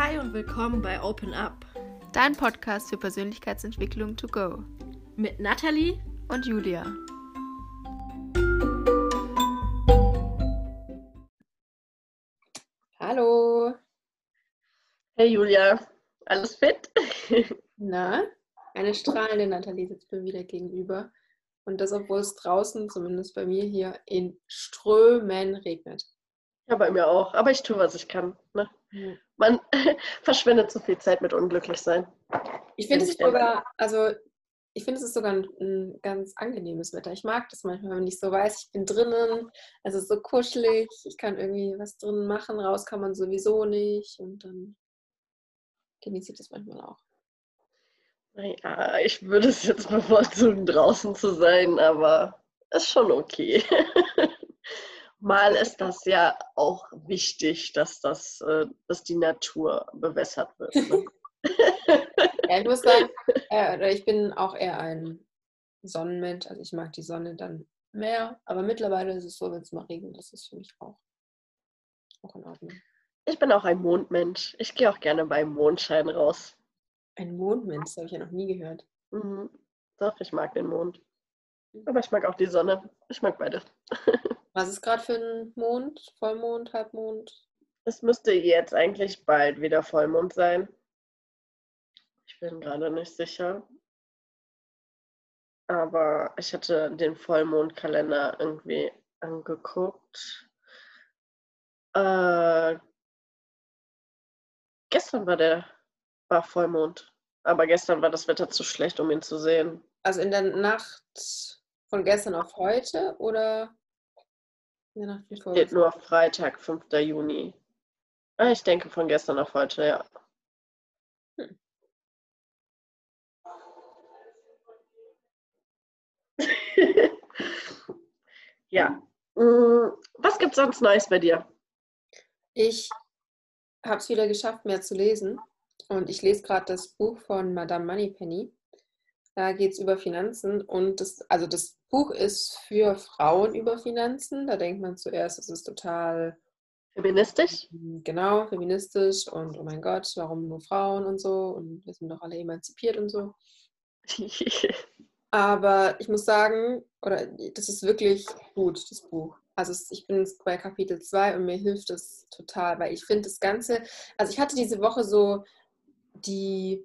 Hi und willkommen bei Open Up Dein Podcast für Persönlichkeitsentwicklung to go. mit Nathalie. Und Julia. Hallo. Hey Julia, alles fit? Na, eine strahlende Nathalie sitzt mir wieder gegenüber. Und das, obwohl es draußen, zumindest bei mir hier, in Strömen regnet. Ja, bei mir auch. Aber ich tue, was ich kann. Ne? Ja. Man verschwendet zu viel Zeit mit unglücklich sein. Ich finde es sogar, also ich finde es ist sogar ein, ein ganz angenehmes Wetter. Ich mag das manchmal, wenn ich so weiß, ich bin drinnen, es ist so kuschelig, ich kann irgendwie was drinnen machen, raus kann man sowieso nicht und dann genieße ich das manchmal auch. Naja, ich würde es jetzt bevorzugen, draußen zu sein, aber ist schon okay. Mal ist das ja auch wichtig, dass, das, äh, dass die Natur bewässert wird. Ne? Ja, ich muss sagen, äh, ich bin auch eher ein Sonnenmensch. Also ich mag die Sonne dann mehr. Aber mittlerweile ist es so, wenn es mal regnet, das ist für mich auch, auch in Ordnung. Ich bin auch ein Mondmensch. Ich gehe auch gerne beim Mondschein raus. Ein Mondmensch, das habe ich ja noch nie gehört. Mhm. Doch, ich mag den Mond. Aber ich mag auch die Sonne. Ich mag beide. Was ist gerade für ein Mond? Vollmond, Halbmond? Es müsste jetzt eigentlich bald wieder Vollmond sein. Ich bin gerade nicht sicher. Aber ich hatte den Vollmondkalender irgendwie angeguckt. Äh, gestern war der war Vollmond. Aber gestern war das Wetter zu schlecht, um ihn zu sehen. Also in der Nacht von gestern auf heute oder wie Steht nur Freitag, 5. Juni. Ah, ich denke von gestern auf heute, ja. Hm. ja. Mm, Was gibt's sonst Neues bei dir? Ich habe es wieder geschafft, mehr zu lesen. Und ich lese gerade das Buch von Madame Moneypenny. Da geht es über Finanzen. Und das, also das Buch ist für Frauen über Finanzen. Da denkt man zuerst, es ist total Feministisch? genau feministisch und oh mein Gott, warum nur Frauen und so. Und wir sind doch alle emanzipiert und so. Aber ich muss sagen, oder das ist wirklich gut, das Buch. Also ich bin jetzt bei Kapitel 2 und mir hilft es total, weil ich finde das Ganze, also ich hatte diese Woche so die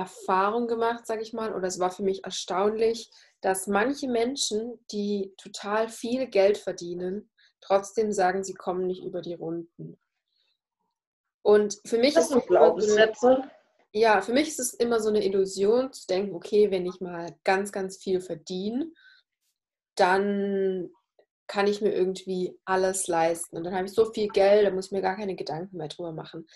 Erfahrung gemacht, sage ich mal, oder es war für mich erstaunlich, dass manche Menschen, die total viel Geld verdienen, trotzdem sagen, sie kommen nicht über die Runden. Und für mich Das ist sind es immer so Glaubenssätze. ja, für mich ist es immer so eine Illusion zu denken, okay, wenn ich mal ganz, ganz viel verdiene, dann kann ich mir irgendwie alles leisten. Und dann habe ich so viel Geld, da muss ich mir gar keine Gedanken mehr drüber machen.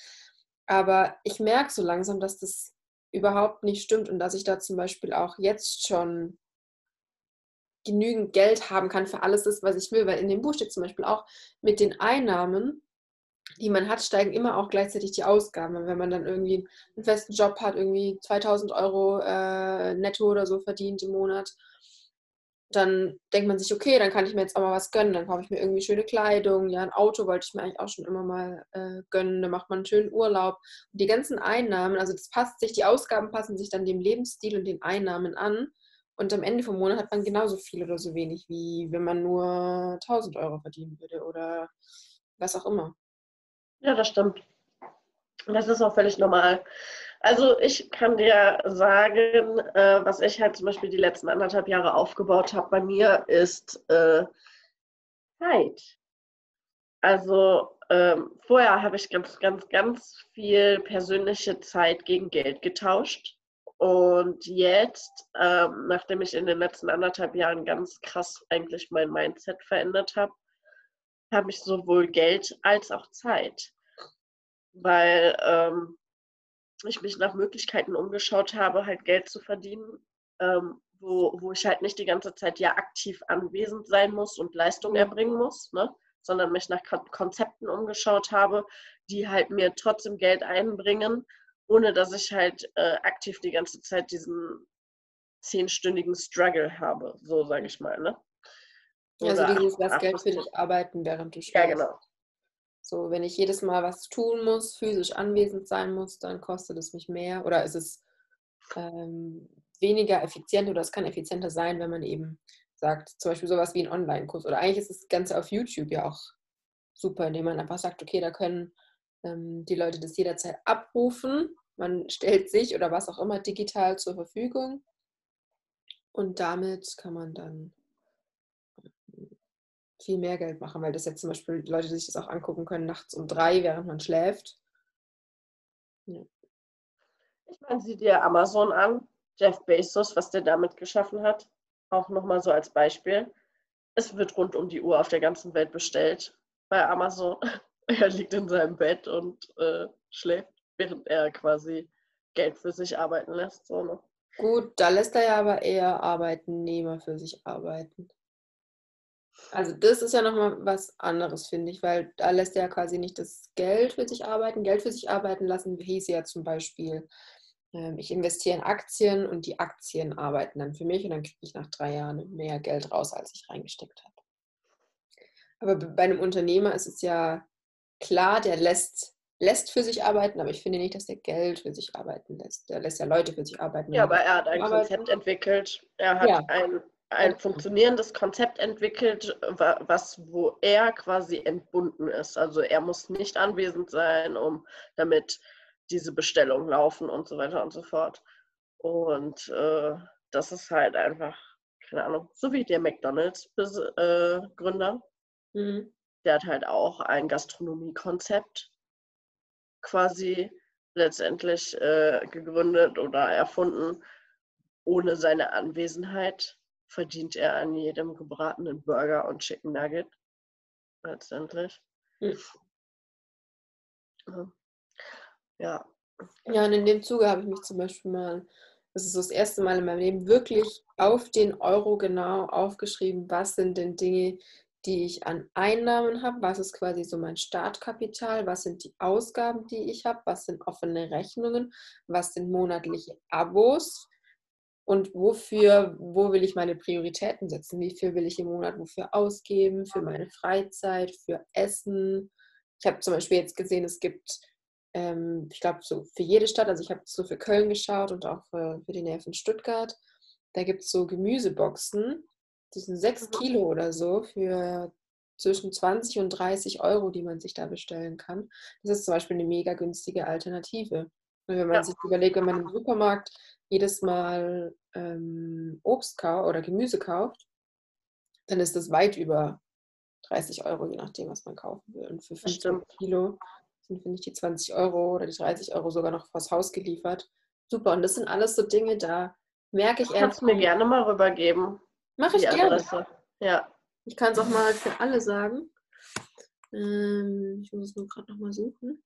Aber ich merke so langsam, dass das überhaupt nicht stimmt und dass ich da zum Beispiel auch jetzt schon genügend Geld haben kann für alles das, was ich will. Weil in dem Buch steht zum Beispiel auch, mit den Einnahmen, die man hat, steigen immer auch gleichzeitig die Ausgaben. Wenn man dann irgendwie einen festen Job hat, irgendwie 2000 Euro äh, netto oder so verdient im Monat, dann denkt man sich, okay, dann kann ich mir jetzt auch mal was gönnen. Dann kaufe ich mir irgendwie schöne Kleidung. Ja, ein Auto wollte ich mir eigentlich auch schon immer mal äh, gönnen. Dann macht man einen schönen Urlaub. Und die ganzen Einnahmen, also das passt sich, die Ausgaben passen sich dann dem Lebensstil und den Einnahmen an. Und am Ende vom Monat hat man genauso viel oder so wenig, wie wenn man nur 1000 Euro verdienen würde oder was auch immer. Ja, das stimmt. Das ist auch völlig normal. Also ich kann dir sagen, äh, was ich halt zum Beispiel die letzten anderthalb Jahre aufgebaut habe bei mir, ist äh, Zeit. Also ähm, vorher habe ich ganz, ganz, ganz viel persönliche Zeit gegen Geld getauscht. Und jetzt, ähm, nachdem ich in den letzten anderthalb Jahren ganz krass eigentlich mein Mindset verändert habe, habe ich sowohl Geld als auch Zeit. Weil ähm, ich mich nach Möglichkeiten umgeschaut habe, halt Geld zu verdienen, ähm, wo, wo ich halt nicht die ganze Zeit ja aktiv anwesend sein muss und Leistung erbringen muss, ne? sondern mich nach Kon Konzepten umgeschaut habe, die halt mir trotzdem Geld einbringen, ohne dass ich halt äh, aktiv die ganze Zeit diesen zehnstündigen Struggle habe, so sage ich mal. Ne? Also Oder dieses, acht- lass acht Geld für dich arbeiten, während du Ja, schläfst. genau. So, wenn ich jedes Mal was tun muss, physisch anwesend sein muss, dann kostet es mich mehr oder ist es ähm, weniger effizient oder es kann effizienter sein, wenn man eben sagt, zum Beispiel sowas wie ein Online-Kurs. Oder eigentlich ist das Ganze auf YouTube ja auch super, indem man einfach sagt, okay, da können ähm, die Leute das jederzeit abrufen. Man stellt sich oder was auch immer digital zur Verfügung. Und damit kann man dann viel mehr Geld machen, weil das jetzt zum Beispiel Leute sich das auch angucken können, nachts um drei, während man schläft. Ja. Ich meine, sieh dir Amazon an, Jeff Bezos, was der damit geschaffen hat. Auch nochmal so als Beispiel. Es wird rund um die Uhr auf der ganzen Welt bestellt bei Amazon. Er liegt in seinem Bett und äh, schläft, während er quasi Geld für sich arbeiten lässt. So, ne? Gut, da lässt er ja aber eher Arbeitnehmer für sich arbeiten. Also das ist ja nochmal was anderes, finde ich, weil da lässt er ja quasi nicht das Geld für sich arbeiten. Geld für sich arbeiten lassen hieß ja zum Beispiel, ähm, ich investiere in Aktien und die Aktien arbeiten dann für mich und dann kriege ich nach drei Jahren mehr Geld raus, als ich reingesteckt habe. Aber bei einem Unternehmer ist es ja klar, der lässt, lässt für sich arbeiten, aber ich finde nicht, dass der Geld für sich arbeiten lässt. Der lässt ja Leute für sich arbeiten. Ja, aber er hat ein arbeiten. Konzept entwickelt. Er hat ja. ein, ein funktionierendes Konzept entwickelt, was, wo er quasi entbunden ist. Also er muss nicht anwesend sein, um damit diese Bestellungen laufen und so weiter und so fort. Und äh, das ist halt einfach, keine Ahnung, so wie der McDonalds-Gründer. Äh, mhm der hat halt auch ein Gastronomiekonzept quasi letztendlich äh, gegründet oder erfunden. Ohne seine Anwesenheit verdient er an jedem gebratenen Burger und Chicken Nugget. Letztendlich. Hm. Ja. Ja, und in dem Zuge habe ich mich zum Beispiel mal, das ist so das erste Mal in meinem Leben, wirklich auf den Euro genau aufgeschrieben, was sind denn Dinge, die ich an Einnahmen habe, was ist quasi so mein Startkapital, was sind die Ausgaben, die ich habe, was sind offene Rechnungen, was sind monatliche Abos und wofür, wo will ich meine Prioritäten setzen, wie viel will ich im Monat wofür ausgeben, für meine Freizeit, für Essen. Ich habe zum Beispiel jetzt gesehen, es gibt, ähm, ich glaube, so für jede Stadt, also ich habe so für Köln geschaut und auch für, für die Nähe von Stuttgart, da gibt es so Gemüseboxen die sind sechs Kilo oder so für zwischen 20 und 30 Euro, die man sich da bestellen kann. Das ist zum Beispiel eine mega günstige Alternative. Und wenn man ja. sich überlegt, wenn man im Supermarkt jedes Mal ähm, Obst kauft oder Gemüse kauft, dann ist das weit über 30 Euro, je nachdem, was man kaufen will. Und für 15 Kilo sind, finde ich, die 20 Euro oder die 30 Euro sogar noch vors Haus geliefert. Super. Und das sind alles so Dinge, da merke ich erst. Kannst du mir gerne mal rübergeben. Mache ich gerne. Adresse. Ja. Ich kann es auch mal für alle sagen. Ähm, ich muss es nur gerade nochmal suchen.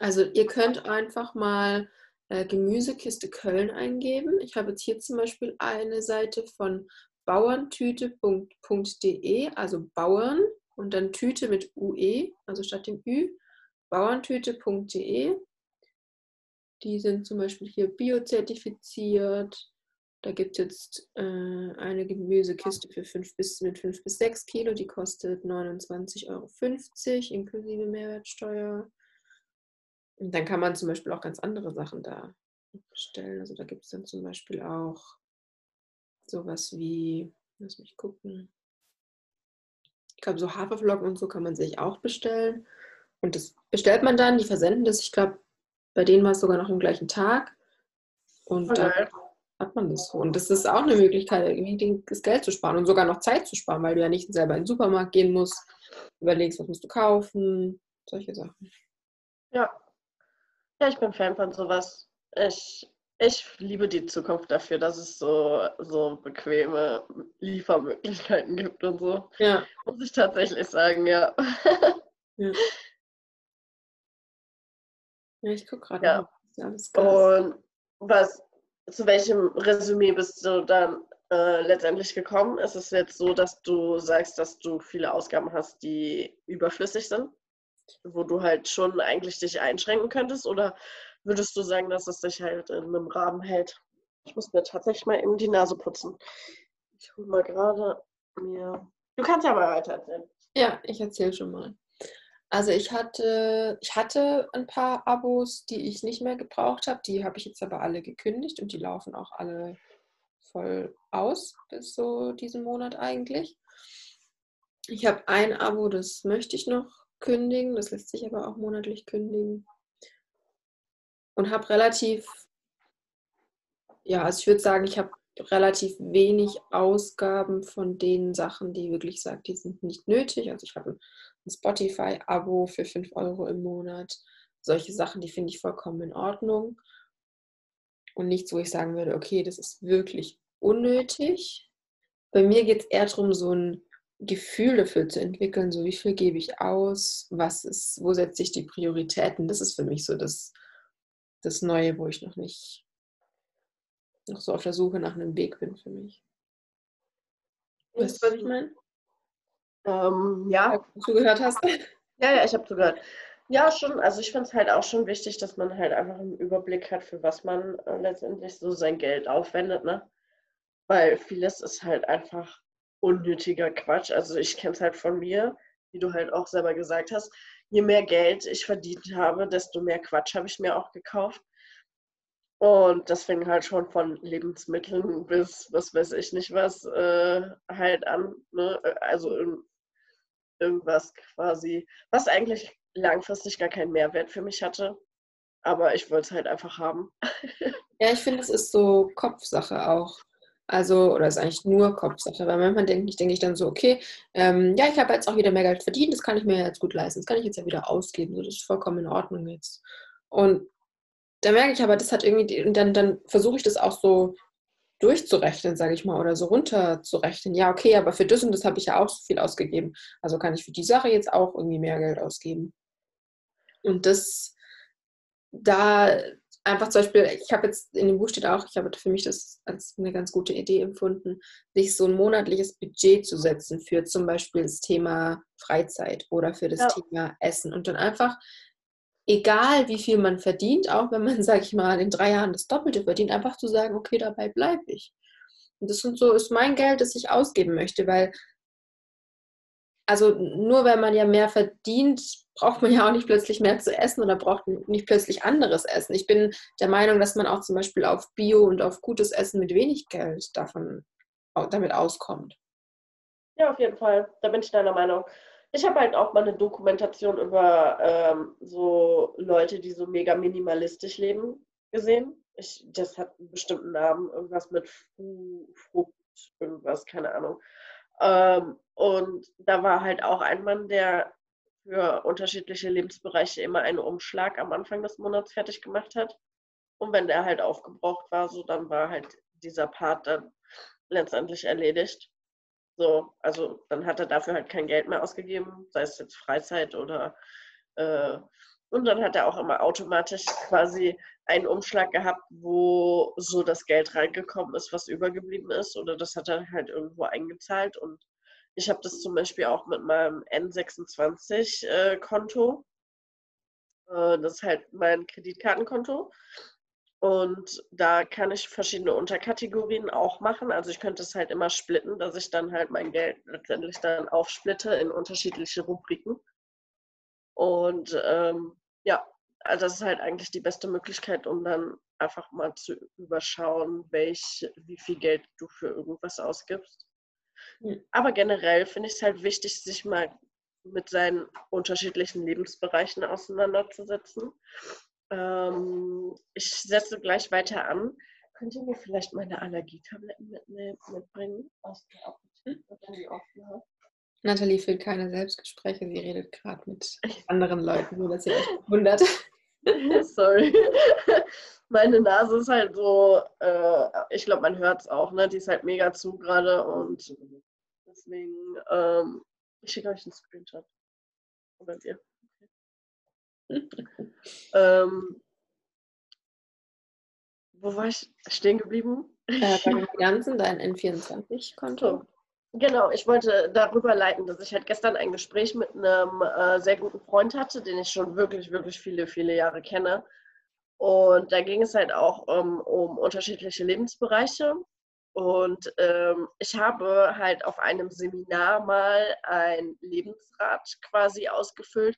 Also ihr könnt einfach mal äh, Gemüsekiste Köln eingeben. Ich habe jetzt hier zum Beispiel eine Seite von bauerntüte.de, also Bauern und dann Tüte mit UE, also statt dem Ü, bauerntüte.de. Die sind zum Beispiel hier biozertifiziert, da gibt es jetzt äh, eine Gemüsekiste für 5 bis, mit 5 bis 6 Kilo, die kostet 29,50 Euro inklusive Mehrwertsteuer. Und dann kann man zum Beispiel auch ganz andere Sachen da bestellen. Also da gibt es dann zum Beispiel auch sowas wie, lass mich gucken. Ich glaube, so Haferflocken und so kann man sich auch bestellen. Und das bestellt man dann, die versenden das. Ich glaube, bei denen war es sogar noch am gleichen Tag. Und okay. dann hat man das so. Und das ist auch eine Möglichkeit, irgendwie das Geld zu sparen und sogar noch Zeit zu sparen, weil du ja nicht selber in den Supermarkt gehen musst, überlegst, was musst du kaufen, solche Sachen. Ja. Ja, ich bin Fan von sowas. Ich, ich liebe die Zukunft dafür, dass es so, so bequeme Liefermöglichkeiten gibt und so. Ja. Muss ich tatsächlich sagen, ja. Ja, ja ich gucke gerade. Ja. Und was zu welchem Resümee bist du dann äh, letztendlich gekommen? Ist es jetzt so, dass du sagst, dass du viele Ausgaben hast, die überflüssig sind, wo du halt schon eigentlich dich einschränken könntest? Oder würdest du sagen, dass es dich halt in einem Rahmen hält? Ich muss mir tatsächlich mal eben die Nase putzen. Ich hole mal gerade mir. Du kannst ja mal weiter erzählen. Ja, ich erzähle schon mal. Also ich hatte, ich hatte ein paar Abos, die ich nicht mehr gebraucht habe. Die habe ich jetzt aber alle gekündigt und die laufen auch alle voll aus bis so diesen Monat eigentlich. Ich habe ein Abo, das möchte ich noch kündigen. Das lässt sich aber auch monatlich kündigen. Und habe relativ, ja, also ich würde sagen, ich habe relativ wenig Ausgaben von den Sachen, die wirklich sagt, die sind nicht nötig. Also ich habe ein Spotify-Abo für 5 Euro im Monat. Solche Sachen, die finde ich vollkommen in Ordnung. Und nichts, wo ich sagen würde, okay, das ist wirklich unnötig. Bei mir geht es eher darum, so ein Gefühl dafür zu entwickeln, so wie viel gebe ich aus, was ist, wo setze ich die Prioritäten. Das ist für mich so das, das Neue, wo ich noch nicht noch so auf der Suche nach einem Weg bin für mich. Weißt du, was ich meine? Ähm, ja. Ob du zugehört hast? Ja, ja, ich habe zugehört. Ja, schon. Also ich finde es halt auch schon wichtig, dass man halt einfach einen Überblick hat, für was man äh, letztendlich so sein Geld aufwendet, ne? Weil vieles ist halt einfach unnötiger Quatsch. Also ich kenne es halt von mir, wie du halt auch selber gesagt hast. Je mehr Geld ich verdient habe, desto mehr Quatsch habe ich mir auch gekauft. Und das fing halt schon von Lebensmitteln bis was weiß ich nicht was äh, halt an. Ne? Also irgendwas quasi, was eigentlich langfristig gar keinen Mehrwert für mich hatte. Aber ich wollte es halt einfach haben. ja, ich finde, es ist so Kopfsache auch. Also, oder ist eigentlich nur Kopfsache, weil manchmal denke ich, denke ich dann so, okay, ähm, ja, ich habe jetzt auch wieder mehr Geld verdient, das kann ich mir jetzt gut leisten, das kann ich jetzt ja wieder ausgeben, so, das ist vollkommen in Ordnung jetzt. Und da merke ich aber, das hat irgendwie, und dann, dann versuche ich das auch so durchzurechnen, sage ich mal, oder so runterzurechnen. Ja, okay, aber für das und das habe ich ja auch so viel ausgegeben. Also kann ich für die Sache jetzt auch irgendwie mehr Geld ausgeben. Und das, da einfach zum Beispiel, ich habe jetzt in dem Buch steht auch, ich habe für mich das als eine ganz gute Idee empfunden, sich so ein monatliches Budget zu setzen für zum Beispiel das Thema Freizeit oder für das ja. Thema Essen und dann einfach egal wie viel man verdient, auch wenn man, sage ich mal, in drei Jahren das Doppelte verdient, einfach zu sagen, okay, dabei bleibe ich. Und das und so ist mein Geld, das ich ausgeben möchte, weil also nur wenn man ja mehr verdient, braucht man ja auch nicht plötzlich mehr zu essen oder braucht nicht plötzlich anderes Essen. Ich bin der Meinung, dass man auch zum Beispiel auf Bio und auf gutes Essen mit wenig Geld davon damit auskommt. Ja, auf jeden Fall. Da bin ich deiner Meinung. Ich habe halt auch mal eine Dokumentation über ähm, so Leute, die so mega minimalistisch leben, gesehen. Ich, das hat einen bestimmten Namen, irgendwas mit Frucht, irgendwas, keine Ahnung. Ähm, und da war halt auch ein Mann, der für unterschiedliche Lebensbereiche immer einen Umschlag am Anfang des Monats fertig gemacht hat. Und wenn der halt aufgebraucht war, so dann war halt dieser Part dann letztendlich erledigt. So, also dann hat er dafür halt kein Geld mehr ausgegeben, sei es jetzt Freizeit oder äh, und dann hat er auch immer automatisch quasi einen Umschlag gehabt, wo so das Geld reingekommen ist, was übergeblieben ist. Oder das hat er halt irgendwo eingezahlt. Und ich habe das zum Beispiel auch mit meinem N26-Konto. Äh, das ist halt mein Kreditkartenkonto. Und da kann ich verschiedene Unterkategorien auch machen. Also ich könnte es halt immer splitten, dass ich dann halt mein Geld letztendlich dann aufsplitte in unterschiedliche Rubriken. Und ähm, ja, also das ist halt eigentlich die beste Möglichkeit, um dann einfach mal zu überschauen, welch, wie viel Geld du für irgendwas ausgibst. Mhm. Aber generell finde ich es halt wichtig, sich mal mit seinen unterschiedlichen Lebensbereichen auseinanderzusetzen ähm, ich setze gleich weiter an. Könnt ihr mir vielleicht meine Allergietabletten mitbringen aus der Apotheke, hat? Nathalie führt keine Selbstgespräche, sie redet gerade mit anderen Leuten, nur dass ihr euch wundert. Sorry. Meine Nase ist halt so, äh, ich glaube, man hört es auch, ne? Die ist halt mega zu gerade und deswegen, ähm, ich schicke euch einen Screenshot. Oder dir. ähm, wo war ich stehen geblieben? Äh, bei den Finanzen, dein N24-Konto. Genau, ich wollte darüber leiten, dass ich halt gestern ein Gespräch mit einem äh, sehr guten Freund hatte, den ich schon wirklich, wirklich viele, viele Jahre kenne. Und da ging es halt auch um, um unterschiedliche Lebensbereiche. Und ähm, ich habe halt auf einem Seminar mal ein Lebensrad quasi ausgefüllt,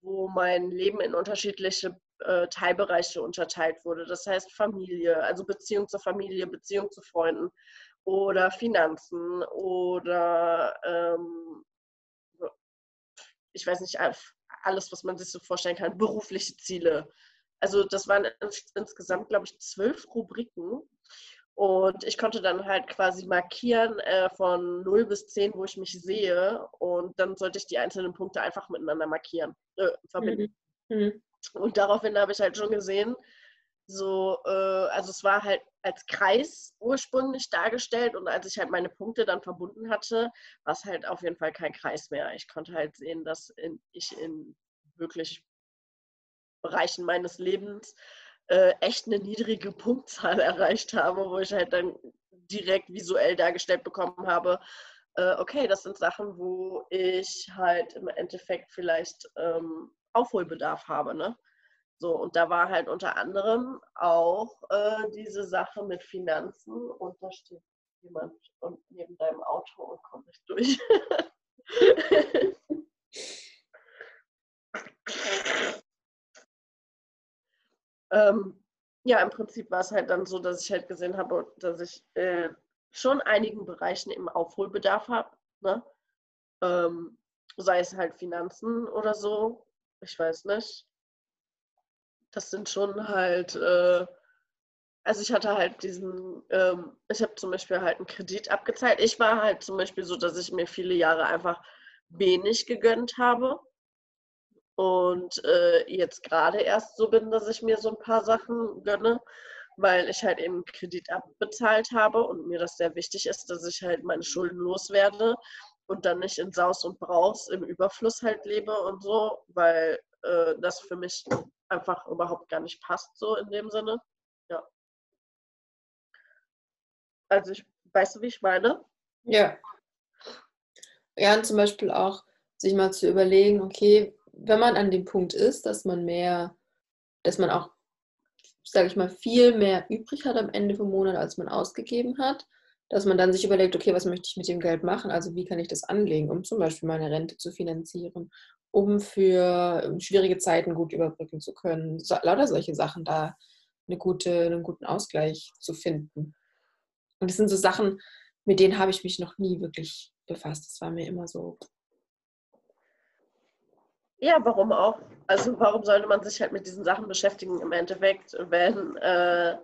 wo mein Leben in unterschiedliche äh, Teilbereiche unterteilt wurde. Das heißt Familie, also Beziehung zur Familie, Beziehung zu Freunden oder Finanzen oder ähm, ich weiß nicht, alles, was man sich so vorstellen kann, berufliche Ziele. Also das waren insgesamt, glaube ich, zwölf Rubriken. Und ich konnte dann halt quasi markieren äh, von 0 bis 10, wo ich mich sehe. Und dann sollte ich die einzelnen Punkte einfach miteinander markieren, äh, verbinden. Mhm. Mhm. Und daraufhin habe ich halt schon gesehen, so, äh, also es war halt als Kreis ursprünglich dargestellt und als ich halt meine Punkte dann verbunden hatte, war es halt auf jeden Fall kein Kreis mehr. Ich konnte halt sehen, dass in, ich in wirklich Bereichen meines Lebens äh, echt eine niedrige Punktzahl erreicht habe, wo ich halt dann direkt visuell dargestellt bekommen habe, äh, okay, das sind Sachen, wo ich halt im Endeffekt vielleicht ähm, Aufholbedarf habe. Ne? So, und da war halt unter anderem auch äh, diese Sache mit Finanzen und da steht jemand und neben deinem Auto und kommt nicht durch. ähm, ja, im Prinzip war es halt dann so, dass ich halt gesehen habe, dass ich äh, schon einigen Bereichen im Aufholbedarf habe. Ne? Ähm, sei es halt Finanzen oder so. Ich weiß nicht das sind schon halt, äh, also ich hatte halt diesen, ähm, ich habe zum Beispiel halt einen Kredit abgezahlt. Ich war halt zum Beispiel so, dass ich mir viele Jahre einfach wenig gegönnt habe. Und äh, jetzt gerade erst so bin, dass ich mir so ein paar Sachen gönne, weil ich halt eben Kredit abbezahlt habe und mir das sehr wichtig ist, dass ich halt meine Schulden loswerde und dann nicht in Saus und Braus im Überfluss halt lebe und so, weil äh, das für mich einfach überhaupt gar nicht passt, so in dem Sinne. Ja. Also ich, weißt du, wie ich meine? Ja. Ja, und zum Beispiel auch sich mal zu überlegen, okay, wenn man an dem Punkt ist, dass man mehr, dass man auch, sage ich mal, viel mehr übrig hat am Ende vom Monat, als man ausgegeben hat, dass man dann sich überlegt, okay, was möchte ich mit dem Geld machen? Also wie kann ich das anlegen, um zum Beispiel meine Rente zu finanzieren um für ähm, schwierige Zeiten gut überbrücken zu können. So, lauter solche Sachen da eine gute, einen guten Ausgleich zu finden. Und das sind so Sachen, mit denen habe ich mich noch nie wirklich befasst. Das war mir immer so. Ja, warum auch? Also warum sollte man sich halt mit diesen Sachen beschäftigen im Endeffekt, wenn äh,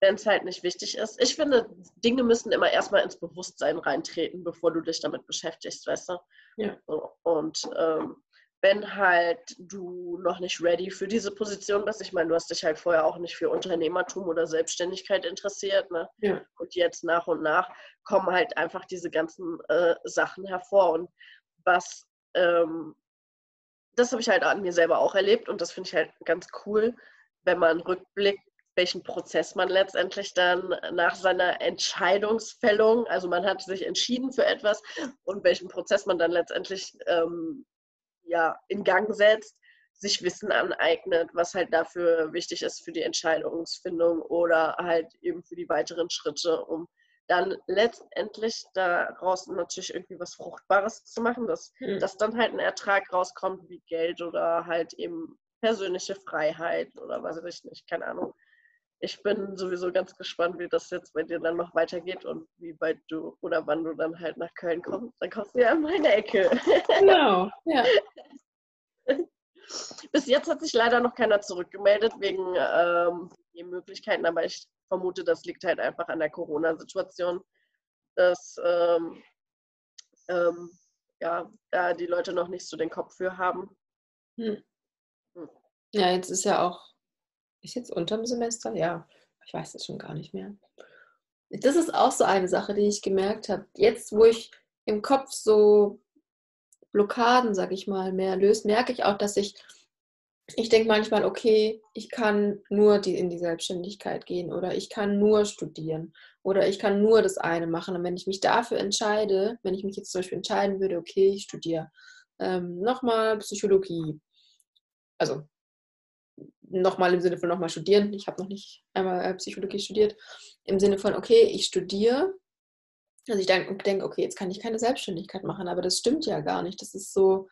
wenn es halt nicht wichtig ist. Ich finde, Dinge müssen immer erstmal ins Bewusstsein reintreten, bevor du dich damit beschäftigst, weißt du? Ja. Und ähm, wenn halt du noch nicht ready für diese Position bist, ich meine, du hast dich halt vorher auch nicht für Unternehmertum oder Selbstständigkeit interessiert, ne? Ja. Und jetzt nach und nach kommen halt einfach diese ganzen äh, Sachen hervor. Und was, ähm, das habe ich halt an mir selber auch erlebt und das finde ich halt ganz cool, wenn man rückblickt welchen Prozess man letztendlich dann nach seiner Entscheidungsfällung, also man hat sich entschieden für etwas und welchen Prozess man dann letztendlich ähm, ja, in Gang setzt, sich Wissen aneignet, was halt dafür wichtig ist für die Entscheidungsfindung oder halt eben für die weiteren Schritte, um dann letztendlich daraus natürlich irgendwie was Fruchtbares zu machen, dass, mhm. dass dann halt ein Ertrag rauskommt wie Geld oder halt eben persönliche Freiheit oder was weiß ich nicht, keine Ahnung ich bin sowieso ganz gespannt, wie das jetzt bei dir dann noch weitergeht und wie weit du oder wann du dann halt nach Köln kommst. Dann kommst du ja in meine Ecke. Genau, ja. Bis jetzt hat sich leider noch keiner zurückgemeldet wegen ähm, den Möglichkeiten, aber ich vermute, das liegt halt einfach an der Corona-Situation, dass ähm, ähm, ja, da die Leute noch nicht so den Kopf für haben. Hm. hm. Ja, jetzt ist ja auch ist jetzt unterm Semester? Ja, ich weiß es schon gar nicht mehr. Das ist auch so eine Sache, die ich gemerkt habe. Jetzt, wo ich im Kopf so Blockaden, sag ich mal, mehr löst, merke ich auch, dass ich, ich denke manchmal, okay, ich kann nur die, in die Selbstständigkeit gehen oder ich kann nur studieren oder ich kann nur das eine machen. Und wenn ich mich dafür entscheide, wenn ich mich jetzt zum Beispiel entscheiden würde, okay, ich studiere ähm, nochmal Psychologie, also nochmal im Sinne von nochmal studieren. Ich habe noch nicht einmal äh, Psychologie studiert. Im Sinne von, okay, ich studiere. Also ich denke, okay, jetzt kann ich keine Selbstständigkeit machen, aber das stimmt ja gar nicht. Das ist so,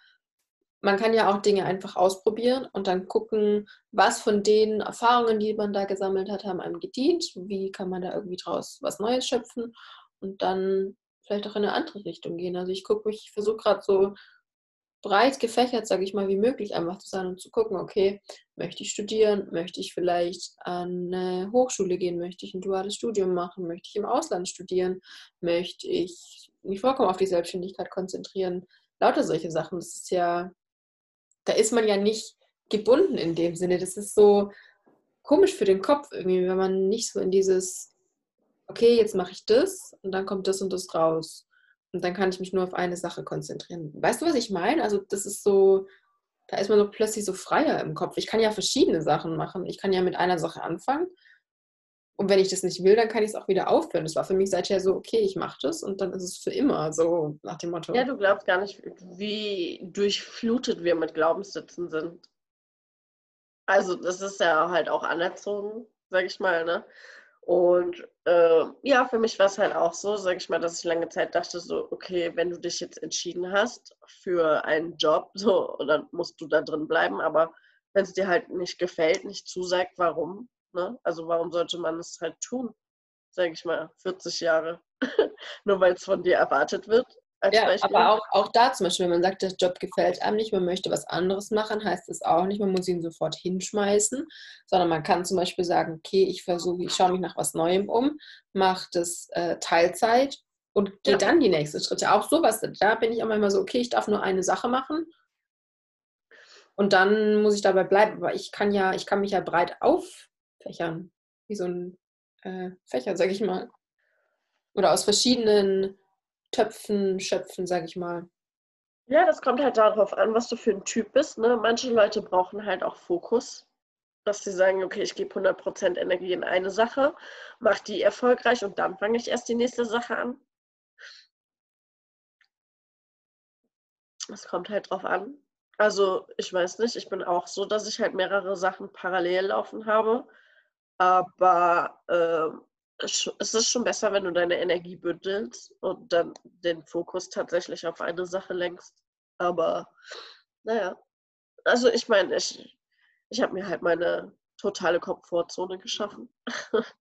man kann ja auch Dinge einfach ausprobieren und dann gucken, was von den Erfahrungen, die man da gesammelt hat, haben einem gedient. Wie kann man da irgendwie draus was Neues schöpfen und dann vielleicht auch in eine andere Richtung gehen. Also ich gucke mich, ich versuche gerade so breit gefächert, sage ich mal, wie möglich einfach zu sein und zu gucken, okay, möchte ich studieren, möchte ich vielleicht an eine Hochschule gehen, möchte ich ein duales Studium machen, möchte ich im Ausland studieren, möchte ich mich vollkommen auf die Selbstständigkeit konzentrieren. Lauter solche Sachen. Das ist ja, da ist man ja nicht gebunden in dem Sinne. Das ist so komisch für den Kopf irgendwie, wenn man nicht so in dieses, okay, jetzt mache ich das und dann kommt das und das raus. Und dann kann ich mich nur auf eine Sache konzentrieren. Weißt du, was ich meine? Also das ist so, da ist man so plötzlich so freier im Kopf. Ich kann ja verschiedene Sachen machen. Ich kann ja mit einer Sache anfangen. Und wenn ich das nicht will, dann kann ich es auch wieder aufhören. Das war für mich seither so, okay, ich mache das und dann ist es für immer so nach dem Motto. Ja, du glaubst gar nicht, wie durchflutet wir mit Glaubenssätzen sind. Also das ist ja halt auch anerzogen, sag ich mal, ne? Und äh, ja, für mich war es halt auch so, sage ich mal, dass ich lange Zeit dachte, so, okay, wenn du dich jetzt entschieden hast für einen Job, so, dann musst du da drin bleiben. Aber wenn es dir halt nicht gefällt, nicht zusagt, warum? Ne? Also warum sollte man es halt tun? Sage ich mal, 40 Jahre. Nur weil es von dir erwartet wird ja, Beispiel. aber auch, auch da zum Beispiel, wenn man sagt, der Job gefällt einem nicht, man möchte was anderes machen, heißt das auch nicht, man muss ihn sofort hinschmeißen, sondern man kann zum Beispiel sagen, okay, ich versuche, ich schaue mich nach was Neuem um, mache das äh, Teilzeit und gehe ja. dann die nächsten Schritte. Auch sowas, da bin ich auch immer so, okay, ich darf nur eine Sache machen und dann muss ich dabei bleiben. Aber ich kann ja, ich kann mich ja breit auffächern, wie so ein äh, Fächer, sag ich mal. Oder aus verschiedenen Töpfen schöpfen, sage ich mal. Ja, das kommt halt darauf an, was du für ein Typ bist. Ne? Manche Leute brauchen halt auch Fokus, dass sie sagen, okay, ich gebe 100% Energie in eine Sache, mache die erfolgreich und dann fange ich erst die nächste Sache an. Es kommt halt drauf an. Also ich weiß nicht, ich bin auch so, dass ich halt mehrere Sachen parallel laufen habe. Aber äh, es ist schon besser, wenn du deine Energie bündelst und dann den Fokus tatsächlich auf eine Sache lenkst. Aber naja, also ich meine, ich, ich habe mir halt meine totale Komfortzone geschaffen.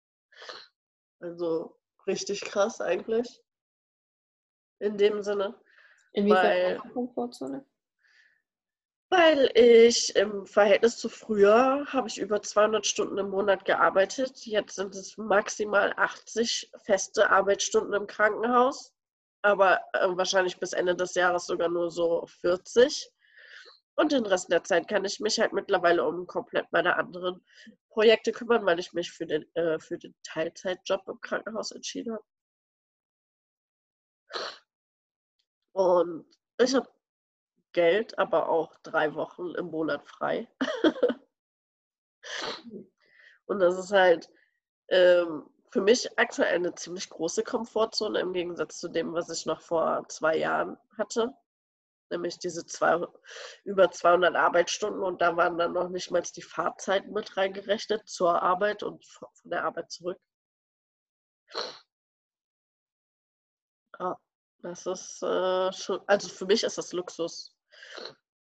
also richtig krass eigentlich. In dem Sinne. Inwiefern Komfortzone? Weil ich im Verhältnis zu früher habe ich über 200 Stunden im Monat gearbeitet. Jetzt sind es maximal 80 feste Arbeitsstunden im Krankenhaus, aber äh, wahrscheinlich bis Ende des Jahres sogar nur so 40. Und den Rest der Zeit kann ich mich halt mittlerweile um komplett meine anderen Projekte kümmern, weil ich mich für den, äh, für den Teilzeitjob im Krankenhaus entschieden habe. Und ich habe Geld, aber auch drei Wochen im Monat frei. und das ist halt ähm, für mich aktuell eine ziemlich große Komfortzone im Gegensatz zu dem, was ich noch vor zwei Jahren hatte. Nämlich diese zwei, über 200 Arbeitsstunden und da waren dann noch nicht mal die Fahrzeiten mit reingerechnet zur Arbeit und von der Arbeit zurück. Ja, das ist äh, schon, also für mich ist das Luxus.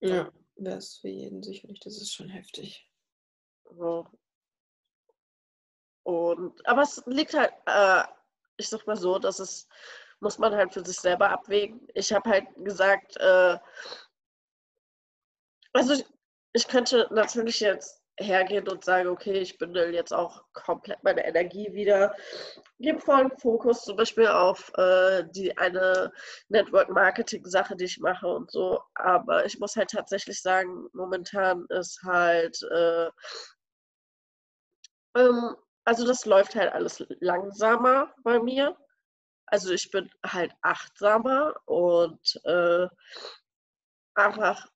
Ja, wäre es für jeden sicherlich. Das ist schon heftig. So. Und, aber es liegt halt, äh, ich sag mal so, dass es muss man halt für sich selber abwägen. Ich habe halt gesagt, äh, also ich, ich könnte natürlich jetzt hergehen und sage, okay, ich bündel jetzt auch komplett meine Energie wieder, gebe vollen Fokus zum Beispiel auf äh, die eine Network-Marketing-Sache, die ich mache und so. Aber ich muss halt tatsächlich sagen, momentan ist halt, äh, ähm, also das läuft halt alles langsamer bei mir. Also ich bin halt achtsamer und äh, einfach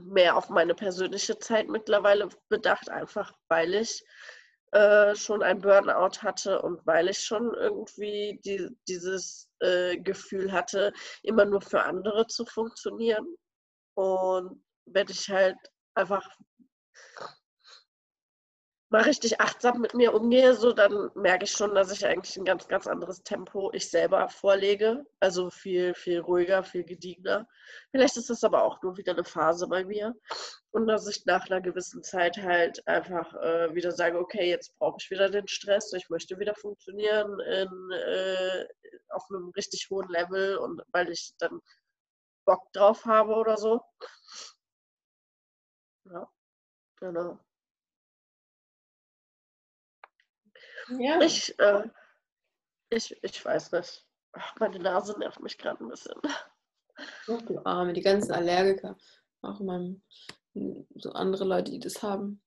mehr auf meine persönliche Zeit mittlerweile bedacht, einfach weil ich äh, schon ein Burnout hatte und weil ich schon irgendwie die, dieses äh, Gefühl hatte, immer nur für andere zu funktionieren. Und werde ich halt einfach mal richtig achtsam mit mir umgehe, so dann merke ich schon, dass ich eigentlich ein ganz, ganz anderes Tempo ich selber vorlege. Also viel, viel ruhiger, viel gediegener. Vielleicht ist das aber auch nur wieder eine Phase bei mir. Und dass ich nach einer gewissen Zeit halt einfach äh, wieder sage, okay, jetzt brauche ich wieder den Stress, ich möchte wieder funktionieren in, äh, auf einem richtig hohen Level und weil ich dann Bock drauf habe oder so. Ja, genau. Ja. Ich, äh, ich, ich weiß nicht. Ach, meine Nase nervt mich gerade ein bisschen. Ach, du Arme, die ganzen Allergiker. Auch meinem, so andere Leute, die das haben.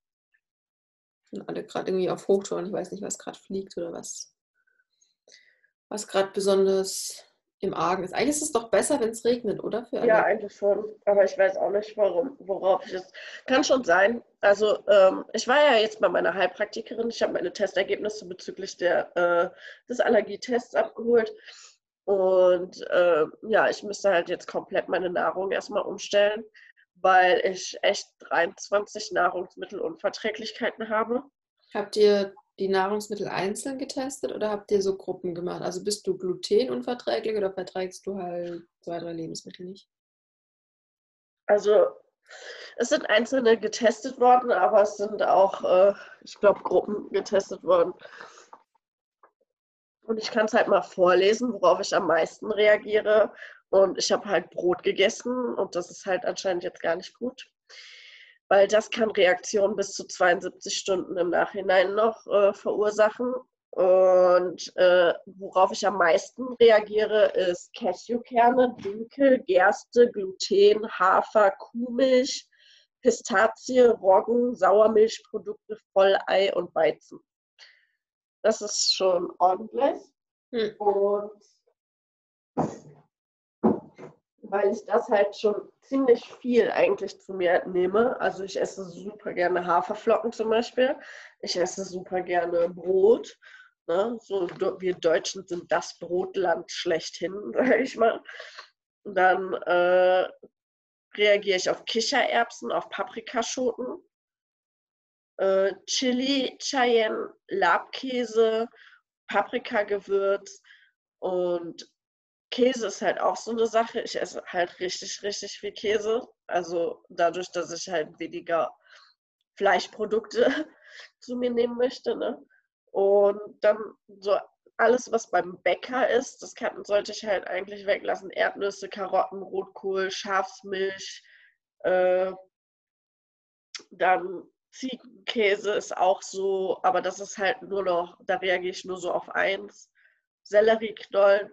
Sind alle gerade irgendwie auf Hochtouren. Ich weiß nicht, was gerade fliegt oder was, was gerade besonders im Argen ist. Eigentlich ist es doch besser, wenn es regnet, oder? Ja, eigentlich schon. Aber ich weiß auch nicht, warum, worauf ich es. Kann schon sein. Also, ähm, ich war ja jetzt bei meiner Heilpraktikerin. Ich habe meine Testergebnisse bezüglich der, äh, des Allergietests abgeholt. Und äh, ja, ich müsste halt jetzt komplett meine Nahrung erstmal umstellen, weil ich echt 23 Nahrungsmittelunverträglichkeiten habe. Habt ihr die Nahrungsmittel einzeln getestet oder habt ihr so Gruppen gemacht? Also bist du glutenunverträglich oder verträgst du halt zwei, drei Lebensmittel nicht? Also es sind einzelne getestet worden, aber es sind auch, äh, ich glaube, Gruppen getestet worden. Und ich kann es halt mal vorlesen, worauf ich am meisten reagiere. Und ich habe halt Brot gegessen und das ist halt anscheinend jetzt gar nicht gut weil das kann Reaktionen bis zu 72 Stunden im Nachhinein noch äh, verursachen. Und äh, worauf ich am meisten reagiere, ist Cashewkerne, Dinkel, Gerste, Gluten, Hafer, Kuhmilch, Pistazie, Roggen, Sauermilchprodukte, Vollei und Weizen. Das ist schon ordentlich. Hm. Und weil ich das halt schon ziemlich viel eigentlich zu mir nehme. Also ich esse super gerne Haferflocken zum Beispiel. Ich esse super gerne Brot. Ne? So, wir Deutschen sind das Brotland schlechthin, sage ich mal. Und dann äh, reagiere ich auf Kichererbsen, auf Paprikaschoten, äh, Chili, Cayenne, Labkäse, Paprikagewürz und Käse ist halt auch so eine Sache. Ich esse halt richtig, richtig viel Käse. Also dadurch, dass ich halt weniger Fleischprodukte zu mir nehmen möchte. Ne? Und dann so alles, was beim Bäcker ist, das kann, sollte ich halt eigentlich weglassen. Erdnüsse, Karotten, Rotkohl, Schafsmilch, äh, dann Ziegenkäse ist auch so, aber das ist halt nur noch, da reagiere ich nur so auf eins. Sellerieknollen.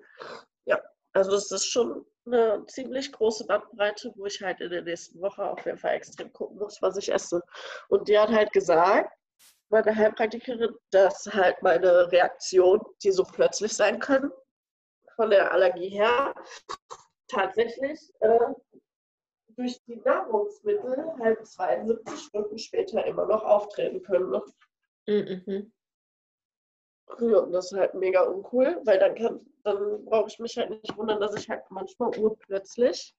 Ja, also es ist schon eine ziemlich große Bandbreite, wo ich halt in der nächsten Woche auf jeden Fall extrem gucken muss, was ich esse. Und die hat halt gesagt, meine Heilpraktikerin, dass halt meine Reaktionen, die so plötzlich sein können, von der Allergie her, tatsächlich äh, durch die Nahrungsmittel halt 72 Stunden später immer noch auftreten können. Ne? Mhm. Ja, und das ist halt mega uncool, weil dann kann, dann brauche ich mich halt nicht wundern, dass ich halt manchmal urplötzlich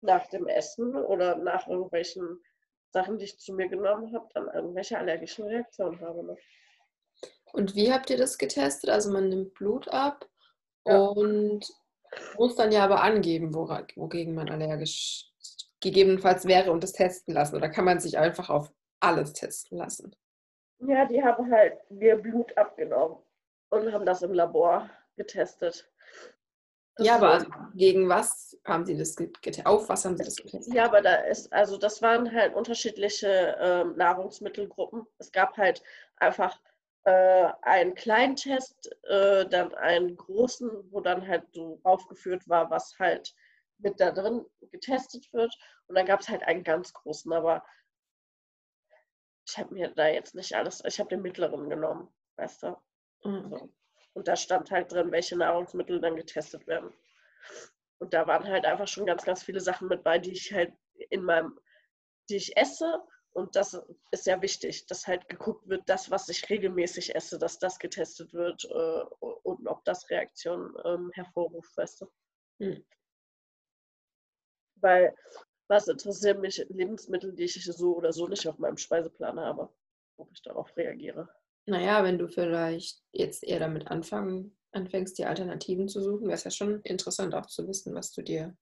nach dem Essen oder nach irgendwelchen Sachen, die ich zu mir genommen habe, dann irgendwelche allergischen Reaktionen habe. Ne? Und wie habt ihr das getestet? Also man nimmt Blut ab ja. und muss dann ja aber angeben, wogegen man allergisch gegebenenfalls wäre und das testen lassen. Oder kann man sich einfach auf alles testen lassen? Ja, die haben halt mir Blut abgenommen und haben das im Labor getestet. Das ja, aber also gegen was haben Sie das getestet? Auf was haben Sie das getestet? Ja, aber da ist, also das waren halt unterschiedliche ähm, Nahrungsmittelgruppen. Es gab halt einfach äh, einen kleinen Test, äh, dann einen großen, wo dann halt so aufgeführt war, was halt mit da drin getestet wird. Und dann gab es halt einen ganz großen, aber ich habe mir da jetzt nicht alles, ich habe den mittleren genommen, weißt du. Mhm. So. Und da stand halt drin, welche Nahrungsmittel dann getestet werden. Und da waren halt einfach schon ganz, ganz viele Sachen mit bei, die ich halt in meinem, die ich esse. Und das ist ja wichtig, dass halt geguckt wird, das, was ich regelmäßig esse, dass das getestet wird äh, und ob das Reaktionen ähm, hervorruft, weißt du. Mhm. Weil was interessieren mich Lebensmittel, die ich so oder so nicht auf meinem Speiseplan habe? ob ich darauf reagiere. Naja, wenn du vielleicht jetzt eher damit anfangen, anfängst, die Alternativen zu suchen, wäre es ja schon interessant auch zu wissen, was du dir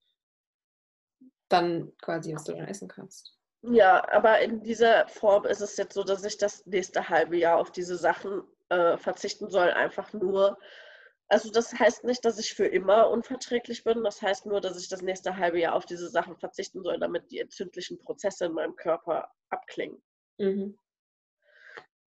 dann quasi, was du dann essen kannst. Ja, aber in dieser Form ist es jetzt so, dass ich das nächste halbe Jahr auf diese Sachen äh, verzichten soll. Einfach nur, also das heißt nicht, dass ich für immer unverträglich bin. Das heißt nur, dass ich das nächste halbe Jahr auf diese Sachen verzichten soll, damit die entzündlichen Prozesse in meinem Körper abklingen. Mhm.